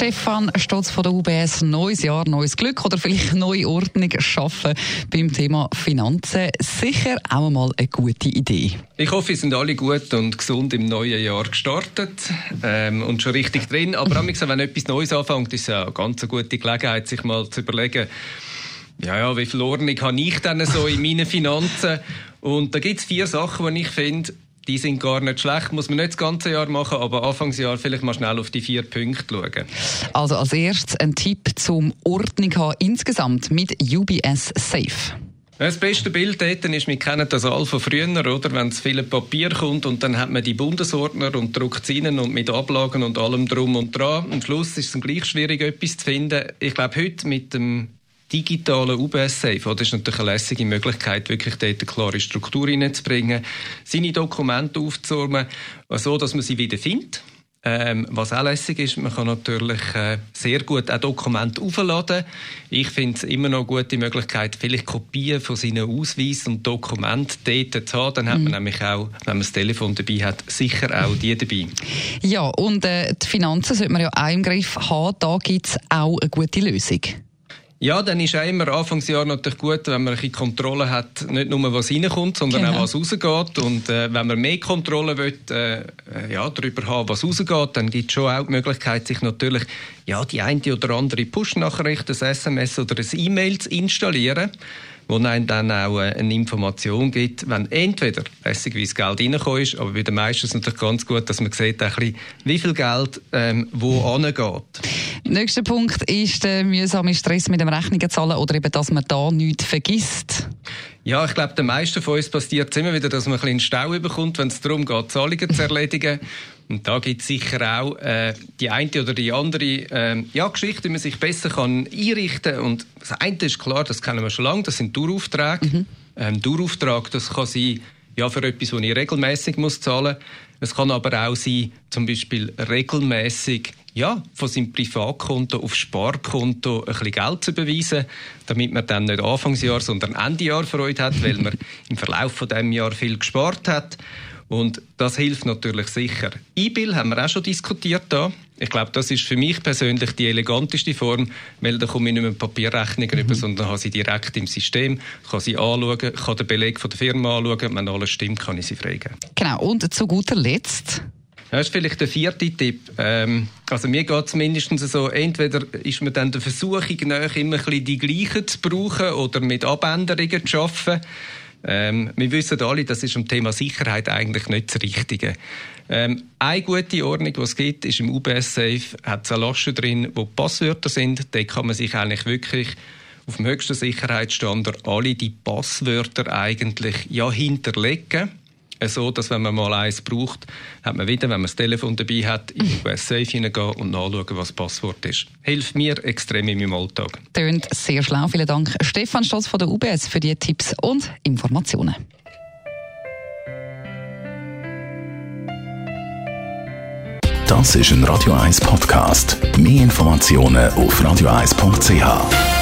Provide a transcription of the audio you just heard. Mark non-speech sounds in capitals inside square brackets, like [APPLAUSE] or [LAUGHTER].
Stefan Stotz von der UBS. Neues Jahr, neues Glück oder vielleicht neue Ordnung schaffen beim Thema Finanzen. Sicher auch einmal eine gute Idee. Ich hoffe, sind alle gut und gesund im neuen Jahr gestartet ähm, und schon richtig drin. Aber wenn etwas Neues anfängt, ist es eine ganz gute Gelegenheit, sich mal zu überlegen, ja, ja, wie viel Ordnung habe ich denn so in meinen Finanzen? Und da gibt es vier Sachen, die ich finde, die sind gar nicht schlecht, muss man nicht das ganze Jahr machen, aber Anfangsjahr vielleicht mal schnell auf die vier Punkte schauen. Also als erstes ein Tipp zum Ordnung haben insgesamt mit UBS Safe. Das beste Bild dort ist, wir kennen das alle von früher, oder? Wenn es viel Papier kommt und dann hat man die Bundesordner und druckt sie rein und mit Ablagen und allem drum und dran. Am Schluss ist es gleich schwierig, etwas zu finden. Ich glaube, heute mit dem digitalen UBS-Safe, das ist natürlich eine lässige Möglichkeit, wirklich dort eine klare Struktur reinzubringen, seine Dokumente aufzuräumen, so dass man sie wieder findet. Ähm, was auch lässig ist, man kann natürlich äh, sehr gut auch Dokumente aufladen. Ich finde es immer noch eine gute Möglichkeit, vielleicht Kopien von seinen Ausweisen und Dokumenten dort zu haben. Dann hat man mhm. nämlich auch, wenn man das Telefon dabei hat, sicher auch die dabei. Ja, und äh, die Finanzen sollte man ja auch im Griff haben. Da gibt es auch eine gute Lösung. Ja, dann ist auch immer Anfangsjahr natürlich gut, wenn man ein Kontrolle hat, nicht nur was reinkommt, sondern genau. auch was rausgeht. Und äh, wenn man mehr Kontrolle will, äh, ja, darüber haben, was rausgeht, dann gibt es schon auch die Möglichkeit, sich natürlich ja, die eine oder andere Push-Nachricht, ein SMS oder ein E-Mail zu installieren wo einem dann auch äh, eine Information gibt, wenn entweder lässigerweise Geld reingekommen ist, aber bei den meisten ist es natürlich ganz gut, dass man sieht, ein bisschen, wie viel Geld ähm, wo [LAUGHS] angeht. Nächster Punkt ist der mühsame Stress mit dem Rechnungen zahlen oder eben, dass man da nichts vergisst. Ja, ich glaube, den meisten von uns passiert es immer wieder, dass man ein bisschen Stau bekommt, wenn es darum geht, Zahlungen zu erledigen. Und da gibt es sicher auch äh, die eine oder die andere äh, ja, Geschichte, wie man sich besser kann einrichten kann. Und das eine ist klar, das kennen wir schon lange, das sind Daueraufträge. Mhm. Ähm, Dauerauftrag, das kann sein, ja, für etwas, das ich regelmäßig muss zahlen muss. Es kann aber auch sein, zum Beispiel regelmäßig ja, von seinem Privatkonto auf Sparkonto ein bisschen Geld zu überweisen, damit man dann nicht Anfangsjahr, sondern Ende Jahr Freude hat, weil man [LAUGHS] im Verlauf von dem Jahr viel gespart hat. Und das hilft natürlich sicher. E-Bill haben wir auch schon diskutiert da. Ich glaube, das ist für mich persönlich die eleganteste Form, weil da komme ich nicht mehr Papierrechnungen mhm. über, sondern habe sie direkt im System, kann sie anschauen, kann den Beleg von der Firma anschauen, wenn alles stimmt, kann ich sie freigeben. Genau, und zu guter Letzt das ist vielleicht der vierte Tipp. Ähm, also mir geht es mindestens so, entweder ist man dann der Versuchung nach, immer ein die gleichen zu brauchen oder mit Abänderungen zu arbeiten. Ähm, wir wissen alle, das ist im Thema Sicherheit eigentlich nicht das Richtige. Ähm, eine gute Ordnung, die es gibt, ist im UBS Safe, hat es eine Lasche drin, wo Passwörter sind. Da kann man sich eigentlich wirklich auf dem höchsten Sicherheitsstandard alle die Passwörter eigentlich ja hinterlegen so, dass wenn man mal eins braucht, hat man wieder, wenn man das Telefon dabei hat, in die US Safe hineingehen und nachschauen, was das Passwort ist. Hilft mir extrem in meinem Alltag. Tönt sehr schlau. Vielen Dank, Stefan Stolz von der UBS, für die Tipps und Informationen. Das ist ein Radio 1 Podcast. Mehr Informationen auf radio1.ch.